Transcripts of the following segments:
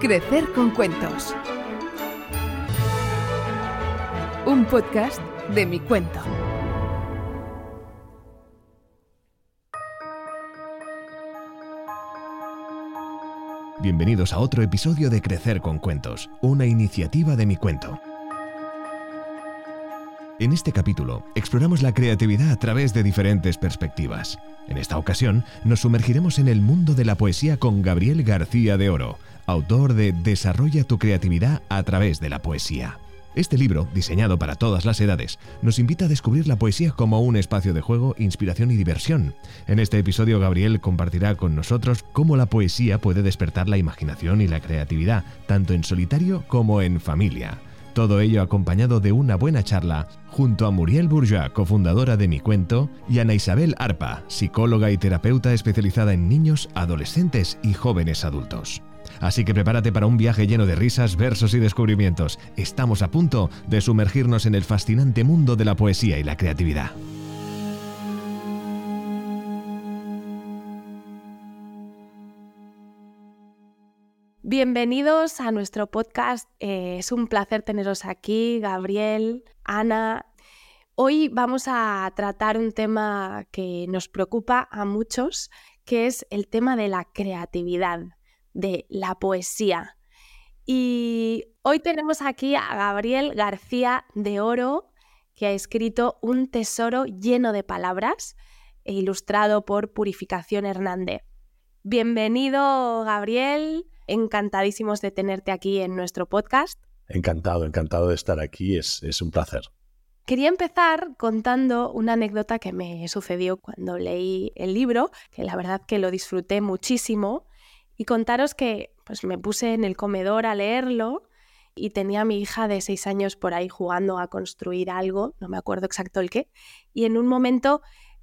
Crecer con cuentos. Un podcast de mi cuento. Bienvenidos a otro episodio de Crecer con Cuentos, una iniciativa de mi cuento. En este capítulo exploramos la creatividad a través de diferentes perspectivas. En esta ocasión nos sumergiremos en el mundo de la poesía con Gabriel García de Oro, autor de Desarrolla tu creatividad a través de la poesía. Este libro, diseñado para todas las edades, nos invita a descubrir la poesía como un espacio de juego, inspiración y diversión. En este episodio Gabriel compartirá con nosotros cómo la poesía puede despertar la imaginación y la creatividad, tanto en solitario como en familia. Todo ello acompañado de una buena charla junto a Muriel Bourgeois, cofundadora de Mi Cuento, y Ana Isabel Arpa, psicóloga y terapeuta especializada en niños, adolescentes y jóvenes adultos. Así que prepárate para un viaje lleno de risas, versos y descubrimientos. Estamos a punto de sumergirnos en el fascinante mundo de la poesía y la creatividad. Bienvenidos a nuestro podcast. Eh, es un placer teneros aquí, Gabriel, Ana. Hoy vamos a tratar un tema que nos preocupa a muchos, que es el tema de la creatividad, de la poesía. Y hoy tenemos aquí a Gabriel García de Oro, que ha escrito un tesoro lleno de palabras e ilustrado por Purificación Hernández. Bienvenido, Gabriel encantadísimos de tenerte aquí en nuestro podcast. Encantado, encantado de estar aquí, es, es un placer. Quería empezar contando una anécdota que me sucedió cuando leí el libro, que la verdad que lo disfruté muchísimo, y contaros que pues me puse en el comedor a leerlo y tenía a mi hija de seis años por ahí jugando a construir algo, no me acuerdo exacto el qué, y en un momento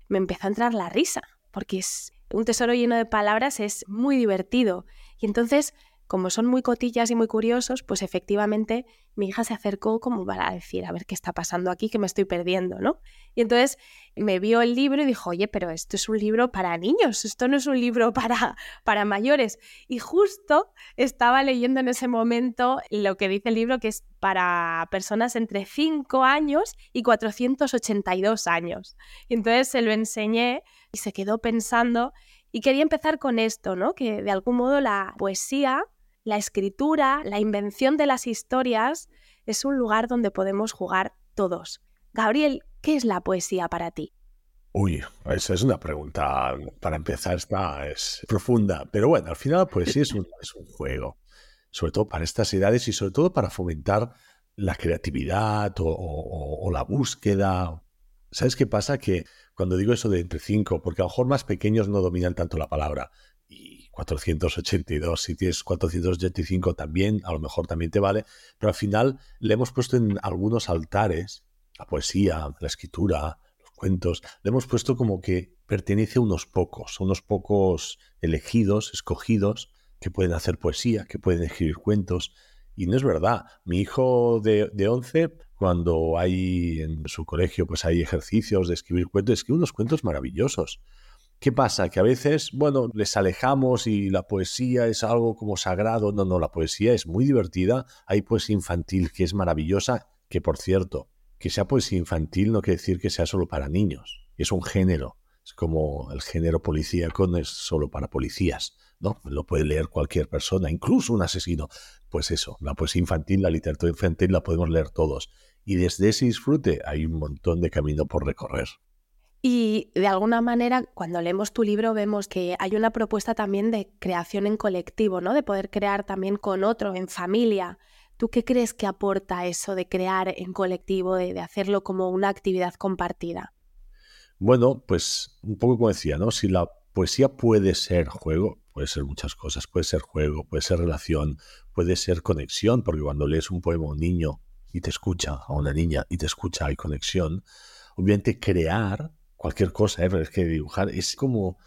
me empezó a entrar la risa, porque es un tesoro lleno de palabras, es muy divertido y entonces, como son muy cotillas y muy curiosos, pues efectivamente mi hija se acercó como para decir, a ver qué está pasando aquí, que me estoy perdiendo, ¿no? Y entonces me vio el libro y dijo, oye, pero esto es un libro para niños, esto no es un libro para, para mayores. Y justo estaba leyendo en ese momento lo que dice el libro, que es para personas entre 5 años y 482 años. Y entonces se lo enseñé y se quedó pensando y quería empezar con esto, ¿no? Que de algún modo la poesía, la escritura, la invención de las historias es un lugar donde podemos jugar todos. Gabriel, ¿qué es la poesía para ti? Uy, esa es una pregunta, para empezar, está, es profunda. Pero bueno, al final la poesía es un, juego, sobre todo para estas edades y sobre todo para fomentar la creatividad o la búsqueda. ¿Sabes qué pasa? Que cuando digo eso de entre 5, porque a lo mejor más pequeños no dominan tanto la palabra. Y 482, si tienes 485 también, a lo mejor también te vale, pero al final le hemos puesto en algunos altares, la poesía, la escritura, los cuentos, le hemos puesto como que pertenece a unos pocos, a unos pocos elegidos, escogidos, que pueden hacer poesía, que pueden escribir cuentos. Y no es verdad. Mi hijo de, de 11 cuando hay en su colegio, pues hay ejercicios de escribir cuentos, escribe unos cuentos maravillosos. ¿Qué pasa? Que a veces, bueno, les alejamos y la poesía es algo como sagrado. No, no, la poesía es muy divertida. Hay poesía infantil que es maravillosa, que por cierto, que sea poesía infantil no quiere decir que sea solo para niños. Es un género. Es como el género policíaco no es solo para policías. ¿no? Lo puede leer cualquier persona, incluso un asesino. Pues eso, la poesía infantil, la literatura infantil la podemos leer todos. Y desde ese disfrute hay un montón de camino por recorrer. Y de alguna manera, cuando leemos tu libro, vemos que hay una propuesta también de creación en colectivo, ¿no? De poder crear también con otro, en familia. ¿Tú qué crees que aporta eso de crear en colectivo, de, de hacerlo como una actividad compartida? Bueno, pues un poco como decía, ¿no? Si la poesía puede ser juego, puede ser muchas cosas, puede ser juego, puede ser relación, puede ser conexión, porque cuando lees un poema a un niño y te escucha, a una niña y te escucha, hay conexión. Obviamente crear cualquier cosa, ¿eh? es que dibujar es como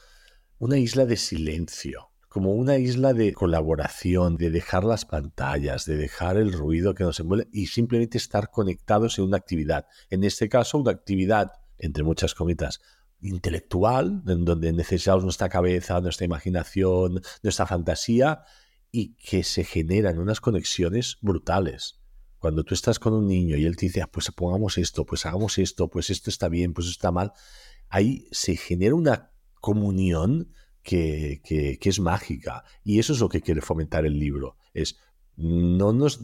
una isla de silencio, como una isla de colaboración, de dejar las pantallas, de dejar el ruido que nos envuelve y simplemente estar conectados en una actividad. En este caso, una actividad, entre muchas comitas, intelectual, en donde necesitamos nuestra cabeza, nuestra imaginación, nuestra fantasía, y que se generan unas conexiones brutales. Cuando tú estás con un niño y él te dice, ah, pues pongamos esto, pues hagamos esto, pues esto está bien, pues está mal, ahí se genera una comunión que, que, que es mágica. Y eso es lo que quiere fomentar el libro. Es, no nos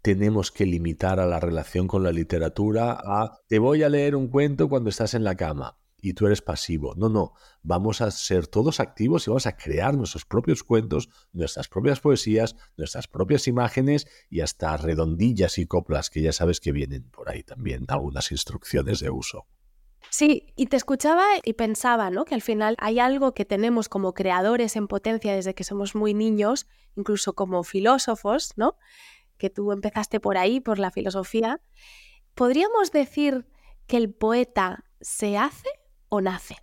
tenemos que limitar a la relación con la literatura a te voy a leer un cuento cuando estás en la cama y tú eres pasivo. No, no, vamos a ser todos activos y vamos a crear nuestros propios cuentos, nuestras propias poesías, nuestras propias imágenes y hasta redondillas y coplas que ya sabes que vienen por ahí también, algunas instrucciones de uso. Sí, y te escuchaba y pensaba, ¿no? Que al final hay algo que tenemos como creadores en potencia desde que somos muy niños, incluso como filósofos, ¿no? Que tú empezaste por ahí, por la filosofía. ¿Podríamos decir que el poeta se hace nace?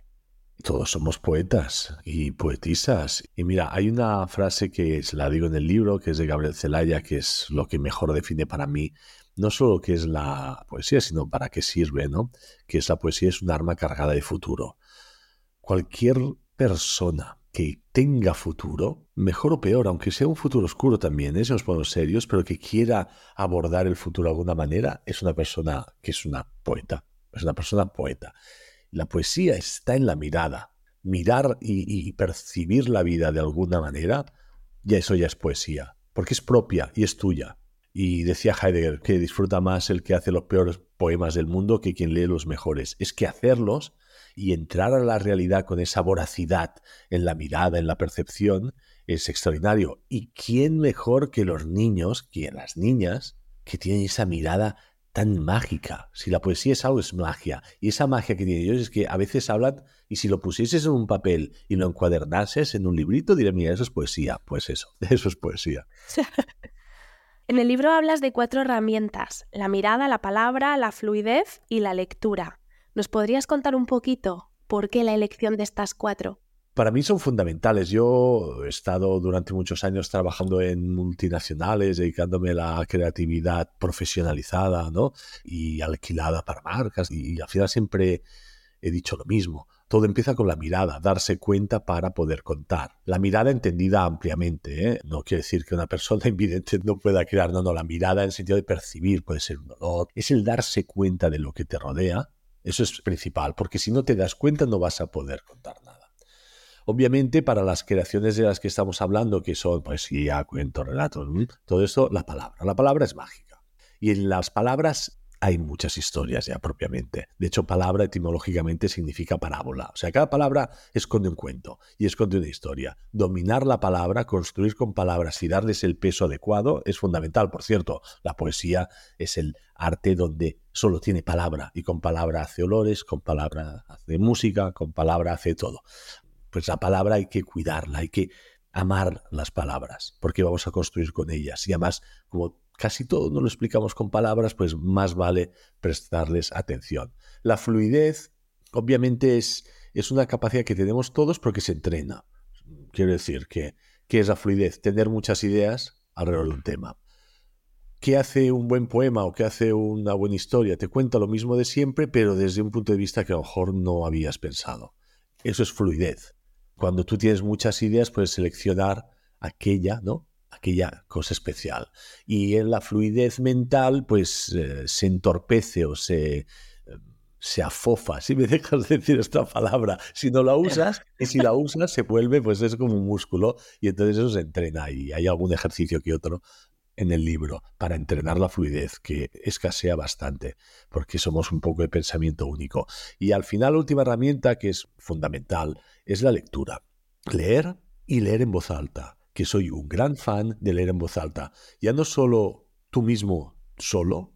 Todos somos poetas y poetisas. Y mira, hay una frase que se la digo en el libro, que es de Gabriel Zelaya, que es lo que mejor define para mí no solo qué es la poesía, sino para qué sirve, ¿no? Que es la poesía es un arma cargada de futuro. Cualquier persona que tenga futuro, mejor o peor, aunque sea un futuro oscuro también, ¿eh? si nos ponemos serios, pero que quiera abordar el futuro de alguna manera, es una persona que es una poeta, es una persona poeta. La poesía está en la mirada. Mirar y, percibir la vida de alguna manera, ya eso ya es poesía, porque es propia y es tuya. Y decía Heidegger que disfruta más el que hace los peores poemas del mundo que quien lee los mejores. Es que hacerlos y entrar a la realidad con esa voracidad en la mirada, en la percepción, es extraordinario. ¿Y quién mejor que los niños, que las niñas, que tienen esa mirada tan mágica. Si la poesía es algo, es magia. Y esa magia que tienen ellos es que a veces hablan, y si lo pusieses en un papel y lo encuadernases en un librito, dirían, mira, eso es poesía. Pues eso, eso es poesía. en el libro hablas de cuatro herramientas, la mirada, la palabra, la fluidez y la lectura. ¿Nos podrías contar un poquito por qué la elección de estas cuatro? Para mí son fundamentales. Yo he estado durante muchos años trabajando en multinacionales, dedicándome a la creatividad profesionalizada ¿no? y alquilada para marcas y, al final siempre he dicho lo mismo. Todo empieza con la mirada, darse cuenta para poder contar. La mirada entendida ampliamente, ¿eh? no quiere decir que una persona invidente no pueda crear, no, no, la mirada en el sentido de percibir, puede ser un olor, es el darse cuenta de lo que te rodea. Eso es principal, porque si no te das cuenta no vas a poder contar. Obviamente, para las creaciones de las que estamos hablando, que son poesía, cuentos, relatos, todo esto, la palabra. La palabra es mágica. Y en las palabras hay muchas historias ya propiamente. De hecho, palabra etimológicamente significa parábola. O sea, cada palabra esconde un cuento y esconde una historia. Dominar la palabra, construir con palabras y darles el peso adecuado es fundamental. Por cierto, la poesía es el arte donde solo tiene palabra y con palabra hace olores, con palabra hace música, con palabra hace todo pues la palabra hay que cuidarla, hay que amar las palabras, porque vamos a construir con ellas. Y además, como casi todo no lo explicamos con palabras, pues más vale prestarles atención. La fluidez, obviamente, es, es una capacidad que tenemos todos porque se entrena. Quiero decir que, ¿qué es la fluidez? Tener muchas ideas alrededor de un tema. ¿Qué hace un buen poema o qué hace una buena historia? Te cuenta lo mismo de siempre, pero desde un punto de vista que a lo mejor no habías pensado. Eso es fluidez cuando tú tienes muchas ideas, puedes seleccionar aquella, ¿no? Aquella cosa especial. Y en la fluidez mental, pues eh, se entorpece o se, eh, se afofa, si me dejas decir esta palabra. Si no la usas, y si la usas, se vuelve, pues es como un músculo, y entonces eso se entrena. Y hay algún ejercicio que otro en el libro para entrenar la fluidez, que escasea bastante, porque somos un poco de pensamiento único. Y al final, la última herramienta que es fundamental es la lectura. Leer y leer en voz alta, que soy un gran fan de leer en voz alta. Ya no solo tú mismo solo,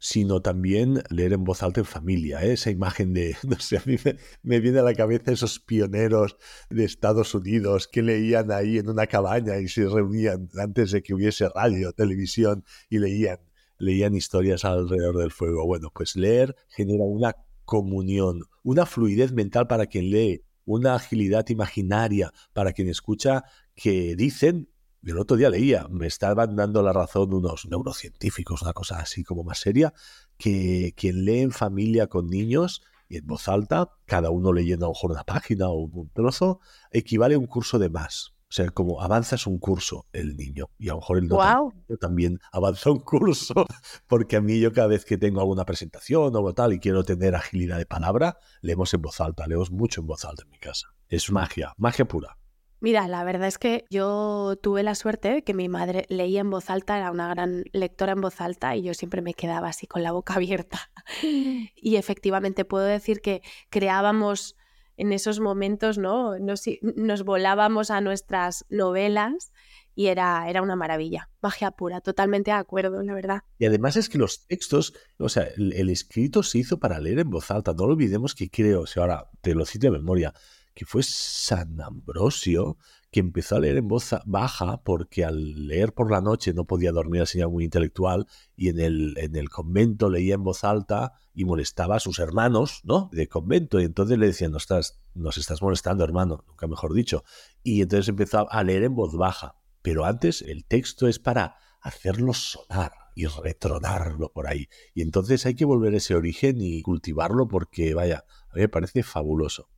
sino también leer en voz alta en familia. ¿eh? Esa imagen de, no sé, a mí me, viene a la cabeza esos pioneros de Estados Unidos que leían ahí en una cabaña y se reunían antes de que hubiese radio, televisión y leían, leían historias alrededor del fuego. Bueno, pues leer genera una comunión, una fluidez mental para quien lee, una agilidad imaginaria para quien escucha que dicen el otro día leía, me estaban dando la razón unos neurocientíficos, una cosa así como más seria, que quien lee en familia con niños y en voz alta, cada uno leyendo a lo mejor una página o un trozo, equivale a un curso de más. O sea, como avanzas un curso el niño y a lo mejor el wow. también avanza un curso, porque a mí yo cada vez que tengo alguna presentación o tal y quiero tener agilidad de palabra, leemos en voz alta, leemos mucho en voz alta en mi casa. Es magia, magia pura. Mira, la verdad es que yo tuve la suerte de que mi madre leía en voz alta, era una gran lectora en voz alta y yo siempre me quedaba así con la boca abierta. Y efectivamente puedo decir que creábamos en esos momentos, ¿no? Nos, nos volábamos a nuestras novelas y era, era una maravilla, magia pura, totalmente de acuerdo, la verdad. Y además es que los textos, o sea, el, el escrito se hizo para leer en voz alta, no lo olvidemos que creo, si ahora te lo cito de memoria, que fue San Ambrosio, que empezó a leer en voz baja porque al leer por la noche no podía dormir, señal muy intelectual, y en el, en el convento leía en voz alta y molestaba a sus hermanos, ¿no? De convento, y entonces le decían, no estás, nos estás molestando, hermano, nunca mejor dicho. Y entonces empezó a leer en voz baja. Pero antes el texto es para hacerlo sonar y retronarlo por ahí. Y entonces hay que volver a ese origen y cultivarlo porque, vaya, a mí me parece fabuloso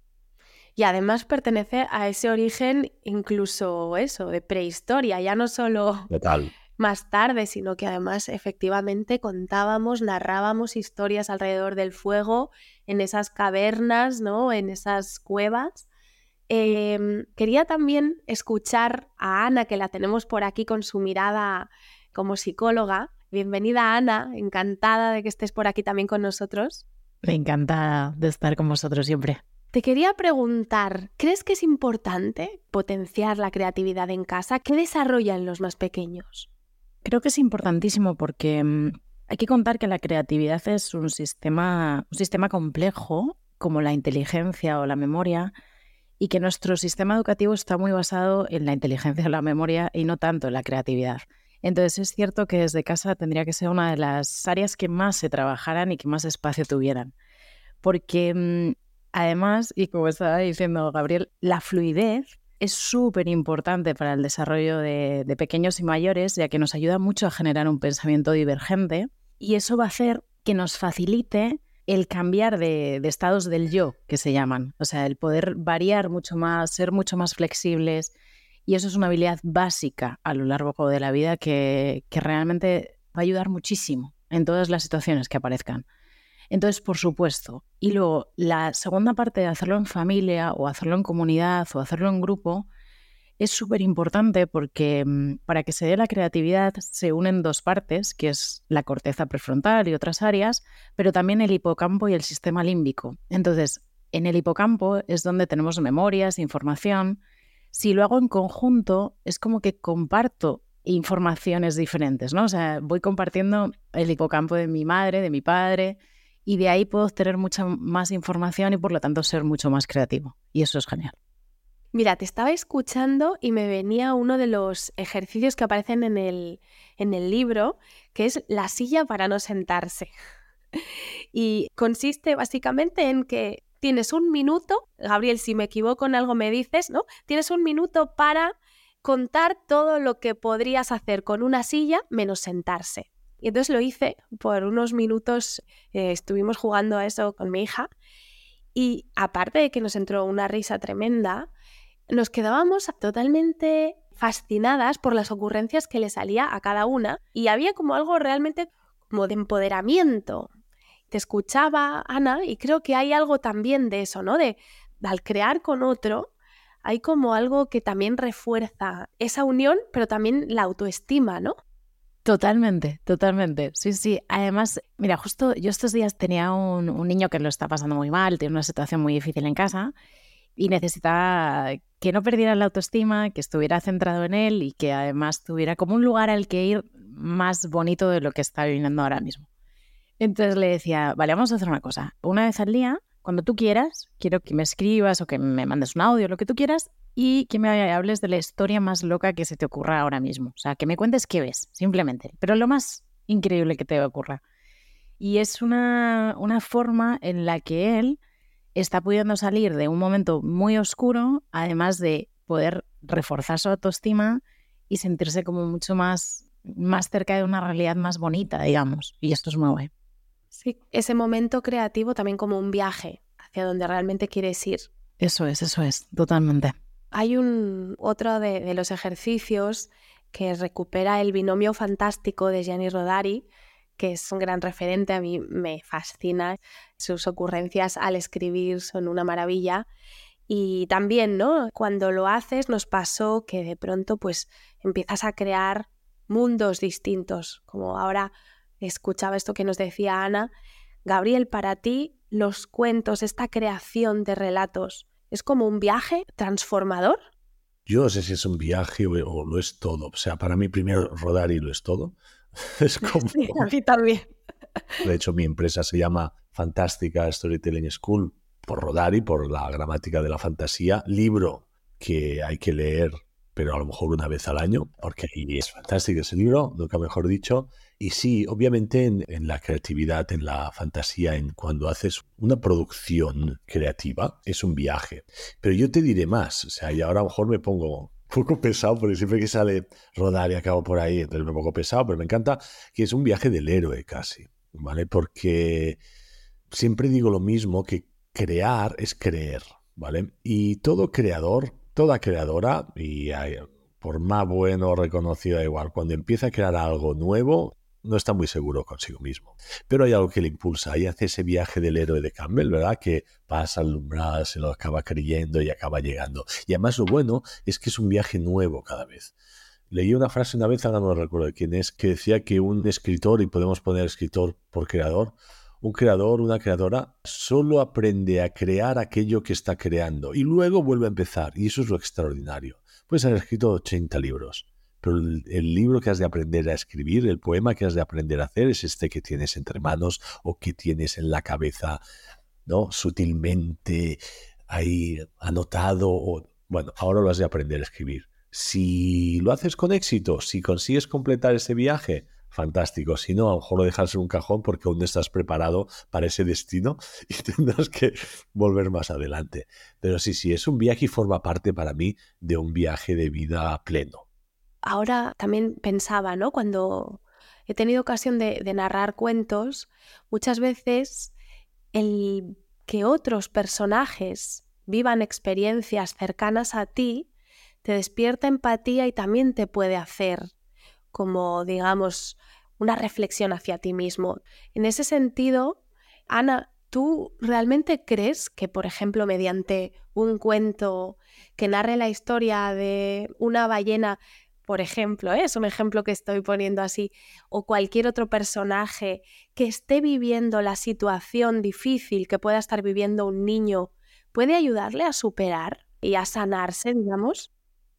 y además pertenece a ese origen incluso eso, de prehistoria, ya no solo más tarde, sino que además efectivamente contábamos, narrábamos historias alrededor del fuego, en esas cavernas, ¿no? en esas cuevas. Em, quería también escuchar a Ana, que la tenemos por aquí con su mirada como psicóloga. Bienvenida Ana, encantada de que estés por aquí también con nosotros. Encantada de estar con vosotros siempre. Te quería preguntar, ¿crees que es importante potenciar la creatividad en casa? ¿Qué desarrollan los más pequeños? Creo que es importantísimo porque mm, hay que contar que la creatividad es un sistema, un sistema complejo, como la inteligencia o la memoria, y que nuestro sistema educativo está muy basado en la inteligencia o la memoria y no tanto en la creatividad. Entonces es cierto que desde casa tendría que ser una de las áreas que más se trabajaran y que más espacio tuvieran. Porque mm, Además, y como estaba diciendo Gabriel, la fluidez es súper importante para el desarrollo de, pequeños y mayores, ya que nos ayuda mucho a generar un pensamiento divergente y eso va a hacer que nos facilite el cambiar de, estados del yo, que se llaman. O sea, el poder variar mucho más, ser mucho más flexibles. Y eso es una habilidad básica a lo largo de la vida que realmente va a ayudar muchísimo en todas las situaciones que aparezcan. Entonces, por supuesto. Y luego, la segunda parte de hacerlo en familia o hacerlo en comunidad o hacerlo en grupo es súper importante porque mm, para que se dé la creatividad se unen dos partes, que es la corteza prefrontal y otras áreas, pero también el hipocampo y el sistema límbico. Entonces, en el hipocampo es donde tenemos memorias, información. Si lo hago en conjunto, es como que comparto informaciones diferentes, ¿no? O sea, voy compartiendo el hipocampo de mi madre, de mi padre, y de ahí puedo obtener mucha más información y por lo tanto ser mucho más creativo. Y eso es genial. Mira, te estaba escuchando y me venía uno de los ejercicios que aparecen en el, en el libro, que es la silla para no sentarse. Y consiste básicamente en que tienes un minuto, Gabriel, si me equivoco en algo me dices, ¿no? Tienes un minuto para contar todo lo que podrías hacer con una silla menos sentarse. Y entonces lo hice por unos minutos, eh, estuvimos jugando a eso con mi hija y aparte de que nos entró una risa tremenda, nos quedábamos totalmente fascinadas por las ocurrencias que le salía a cada una y había como algo realmente como de empoderamiento. Te escuchaba, Ana, y creo que hay algo también de eso, ¿no? De al crear con otro, hay como algo que también refuerza esa unión, pero también la autoestima, ¿no? Totalmente, totalmente. Sí, sí. Además, mira, justo yo estos días tenía un, niño que lo está pasando muy mal, tiene una situación muy difícil en casa y necesitaba que no perdiera la autoestima, que estuviera centrado en él y que además tuviera como un lugar al que ir más bonito de lo que está viviendo ahora mismo. Entonces le decía, vale, vamos a hacer una cosa. Una vez al día, cuando tú quieras, quiero que me escribas o que me mandes un audio, lo que tú quieras, y que me hables de la historia más loca que se te ocurra ahora mismo. O sea, que me cuentes qué ves, simplemente. Pero lo más increíble que te ocurra. Y es una, una forma en la que él está pudiendo salir de un momento muy oscuro, además de poder reforzar su autoestima y sentirse como mucho más, más cerca de una realidad más bonita, digamos. Y esto es muy guay. Sí, ese momento creativo también como un viaje hacia donde realmente quieres ir. Eso es, eso es, totalmente. Hay un otro de, los ejercicios que recupera el binomio fantástico de Gianni Rodari, que es un gran referente, a mí me fascina. Sus ocurrencias al escribir son una maravilla. Y también, ¿no? Cuando lo haces nos pasó que de pronto pues empiezas a crear mundos distintos, como ahora escuchaba esto que nos decía Ana. Gabriel, para ti los cuentos, esta creación de relatos, ¿es como un viaje transformador? Yo no sé si es un viaje o, lo es todo. O sea, para mí primero rodar y lo es todo. Es como... Sí, a mí también. De hecho, mi empresa se llama Fantástica Storytelling School por rodar y por la gramática de la fantasía. Libro que hay que leer, pero a lo mejor una vez al año, porque es fantástico ese libro, nunca mejor dicho. Y sí, obviamente en, la creatividad, en la fantasía, en cuando haces una producción creativa, es un viaje. Pero yo te diré más, o sea, y ahora a lo mejor me pongo un poco pesado, porque siempre que sale rodar y acabo por ahí, entonces me pongo pesado, pero me encanta que es un viaje del héroe casi, ¿vale? Porque siempre digo lo mismo, que crear es creer, ¿vale? Y todo creador, toda creadora, y por más bueno o reconocido igual, cuando empieza a crear algo nuevo, no está muy seguro consigo mismo. Pero hay algo que le impulsa y hace ese viaje del héroe de Campbell, ¿verdad? Que pasa al umbral, se lo acaba creyendo y acaba llegando. Y además lo bueno es que es un viaje nuevo cada vez. Leí una frase una vez, ahora no recuerdo de quién es, que decía que un escritor, y podemos poner escritor por creador, un creador, una creadora, solo aprende a crear aquello que está creando y luego vuelve a empezar. Y eso es lo extraordinario. Puedes haber escrito 80 libros, pero el, libro que has de aprender a escribir, el poema que has de aprender a hacer es este que tienes entre manos o que tienes en la cabeza, ¿no? Sutilmente ahí anotado o bueno, ahora lo has de aprender a escribir. Si lo haces con éxito, si consigues completar ese viaje, fantástico. Si no, a lo mejor lo dejas en un cajón porque aún no estás preparado para ese destino y tendrás que volver más adelante. Pero sí, sí, es un viaje y forma parte para mí de un viaje de vida pleno ahora también pensaba, ¿no? Cuando he tenido ocasión de, narrar cuentos, muchas veces el que otros personajes vivan experiencias cercanas a ti te despierta empatía y también te puede hacer como, digamos, una reflexión hacia ti mismo. En ese sentido, Ana, ¿tú realmente crees que, por ejemplo, mediante un cuento que narre la historia de una ballena por ejemplo, ¿eh? es un ejemplo que estoy poniendo así, o cualquier otro personaje que esté viviendo la situación difícil que pueda estar viviendo un niño, puede ayudarle a superar y a sanarse, digamos.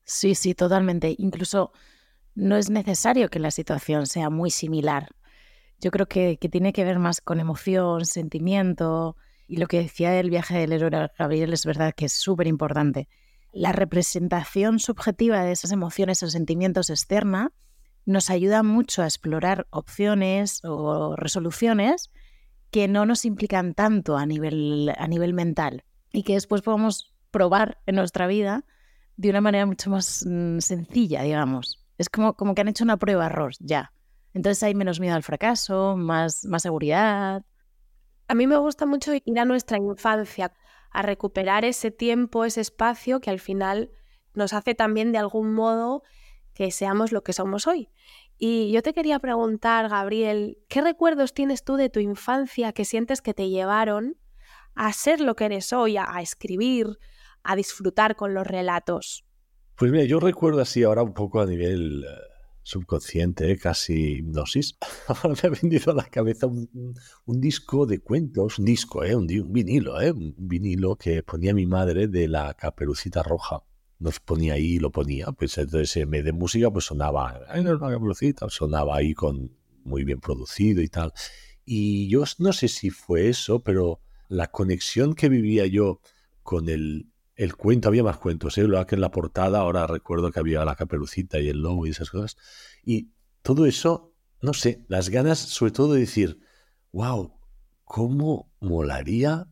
Sí, sí, totalmente. Incluso no es necesario que la situación sea muy similar. Yo creo que, que tiene que ver más con emoción, sentimiento. Y lo que decía del viaje del héroe Gabriel es verdad que es súper importante la representación subjetiva de esas emociones o sentimientos externa nos ayuda mucho a explorar opciones o resoluciones que no nos implican tanto a nivel, a nivel mental y que después podemos probar en nuestra vida de una manera mucho más mm, sencilla, digamos. Es como, como que han hecho una prueba error ya. Entonces hay menos miedo al fracaso, más, más seguridad. A mí me gusta mucho ir a nuestra infancia a recuperar ese tiempo, ese espacio que al final nos hace también de algún modo que seamos lo que somos hoy. Y yo te quería preguntar, Gabriel, ¿qué recuerdos tienes tú de tu infancia que sientes que te llevaron a ser lo que eres hoy, a, escribir, a disfrutar con los relatos? Pues mira, yo recuerdo así ahora un poco a nivel eh, subconsciente, casi hipnosis, me ha venido a la cabeza un, disco de cuentos, un disco, ¿eh? un, vinilo, ¿eh? un vinilo que ponía mi madre de la caperucita roja. Nos ponía ahí y lo ponía, pues entonces en vez de música pues sonaba, la caperucita, sonaba ahí con muy bien producido y tal. Y yo no sé si fue eso, pero la conexión que vivía yo con el, el cuento, había más cuentos, ¿eh? lo que en la portada, ahora recuerdo que había la caperucita y el lobo y esas cosas. Y todo eso, no sé, las ganas sobre todo de decir, wow, ¿cómo molaría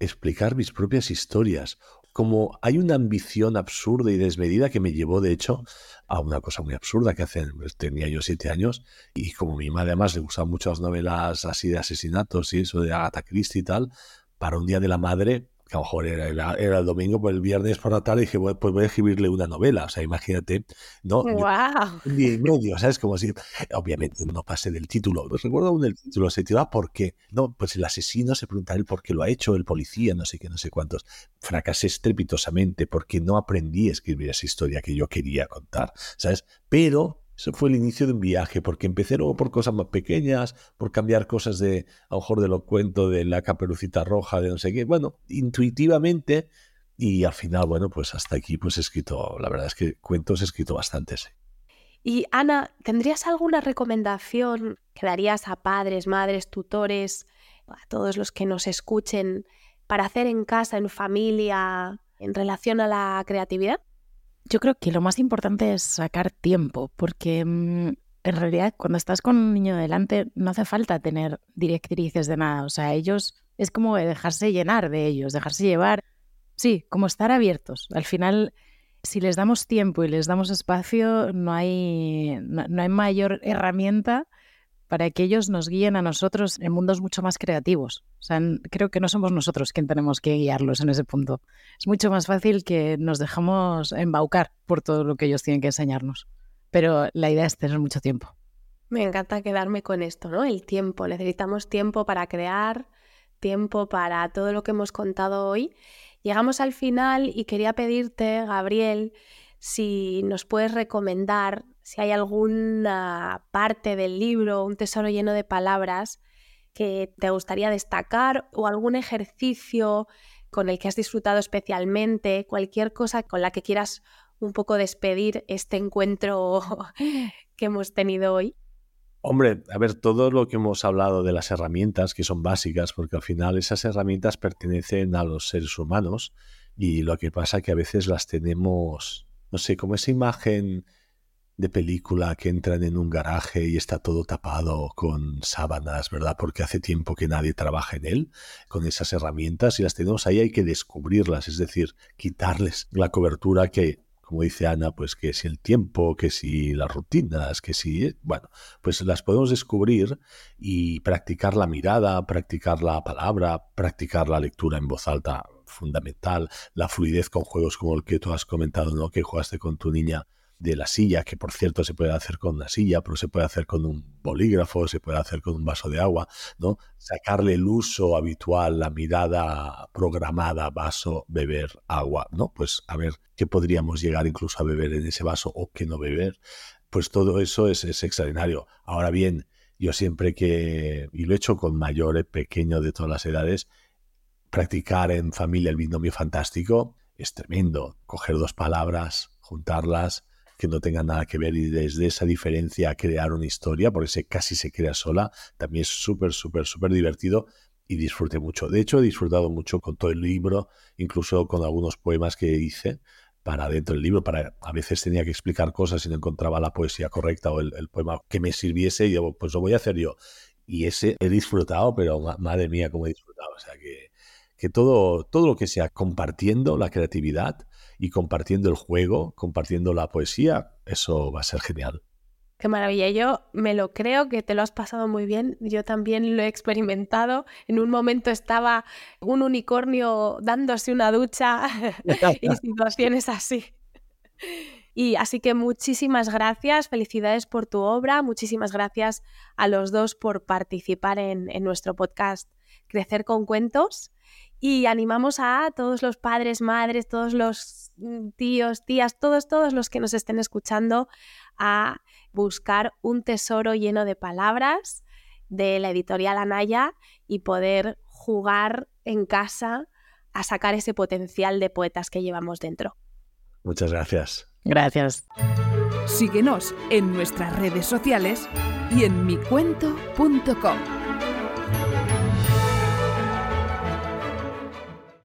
explicar mis propias historias? Como hay una ambición absurda y desmedida que me llevó, de hecho, a una cosa muy absurda que hace, pues, tenía yo siete años y como mi madre además le gustaban mucho las novelas así de asesinatos y eso de Agatha Christie y tal, para un día de la madre que a lo mejor era, era, el domingo, pues el viernes por la tarde dije, pues voy a escribirle una novela. O sea, imagínate, ¿no? ¡Wow! un día y medio, ¿sabes? Como si, obviamente, no pasé del título. Pues recuerdo aún el título, se titulaba ¿Por qué? No, pues el asesino se pregunta él por qué lo ha hecho, el policía, no sé qué, no sé cuántos. Fracasé estrepitosamente porque no aprendí a escribir esa historia que yo quería contar, ¿sabes? Pero eso fue el inicio de un viaje, porque empecé luego por cosas más pequeñas, por cambiar cosas de, a lo mejor de lo cuento de la caperucita roja, de no sé qué. Bueno, intuitivamente, y al final, bueno, pues hasta aquí pues he escrito, la verdad es que cuentos he escrito bastantes. Y Ana, ¿tendrías alguna recomendación que darías a padres, madres, tutores, a todos los que nos escuchen para hacer en casa, en familia, en relación a la creatividad? Yo creo que lo más importante es sacar tiempo, porque mm, en realidad cuando estás con un niño delante no hace falta tener directrices de nada. O sea, ellos es como dejarse llenar de ellos, dejarse llevar. Sí, como estar abiertos. Al final, si les damos tiempo y les damos espacio, no hay, no hay mayor herramienta para que ellos nos guíen a nosotros en mundos mucho más creativos. O sea, creo que no somos nosotros quien tenemos que guiarlos en ese punto. Es mucho más fácil que nos dejamos embaucar por todo lo que ellos tienen que enseñarnos. Pero la idea es tener mucho tiempo. Me encanta quedarme con esto, ¿no? El tiempo. Necesitamos tiempo para crear, tiempo para todo lo que hemos contado hoy. Llegamos al final y quería pedirte, Gabriel, si nos puedes recomendar si hay alguna parte del libro, un tesoro lleno de palabras que te gustaría destacar o algún ejercicio con el que has disfrutado especialmente, cualquier cosa con la que quieras un poco despedir este encuentro que hemos tenido hoy. Hombre, a ver, todo lo que hemos hablado de las herramientas, que son básicas, porque al final esas herramientas pertenecen a los seres humanos y lo que pasa que a veces las tenemos, no sé, como esa imagen de película que entran en un garaje y está todo tapado con sábanas, ¿verdad? Porque hace tiempo que nadie trabaja en él, con esas herramientas y las tenemos ahí, hay que descubrirlas, es decir, quitarles la cobertura que, como dice Ana, pues que si el tiempo, que si las rutinas, que si, bueno, pues las podemos descubrir y practicar la mirada, practicar la palabra, practicar la lectura en voz alta, fundamental, la fluidez con juegos como el que tú has comentado, ¿no? Que jugaste con tu niña de la silla, que por cierto se puede hacer con una silla, pero se puede hacer con un bolígrafo, se puede hacer con un vaso de agua, ¿no? Sacarle el uso habitual, la mirada programada, vaso, beber, agua, ¿no? Pues a ver qué podríamos llegar incluso a beber en ese vaso o qué no beber. Pues todo eso es, es extraordinario. Ahora bien, yo siempre que, y lo he hecho con mayores, pequeños de todas las edades, practicar en familia el binomio fantástico es tremendo. Coger dos palabras, juntarlas, que no tengan nada que ver y desde esa diferencia crear una historia, porque se, casi se crea sola, también es súper, súper, súper divertido y disfruté mucho. De hecho, he disfrutado mucho con todo el libro, incluso con algunos poemas que hice para dentro del libro, para a veces tenía que explicar cosas y no encontraba la poesía correcta o el, poema que me sirviese y yo, pues lo voy a hacer yo. Y ese he disfrutado, pero madre mía, cómo he disfrutado. O sea que, que todo, todo lo que sea compartiendo la creatividad, y compartiendo el juego, compartiendo la poesía, eso va a ser genial. Qué maravilla. Yo me lo creo que te lo has pasado muy bien. Yo también lo he experimentado. En un momento estaba un unicornio dándose una ducha y situaciones así. Y así que muchísimas gracias, felicidades por tu obra, muchísimas gracias a los dos por participar en, en nuestro podcast Crecer con Cuentos y animamos a todos los padres, madres, todos los tíos, tías, todos, todos los que nos estén escuchando a buscar un tesoro lleno de palabras de la editorial Anaya y poder jugar en casa a sacar ese potencial de poetas que llevamos dentro. Muchas gracias. Gracias. Síguenos en nuestras redes sociales y en micuento.com.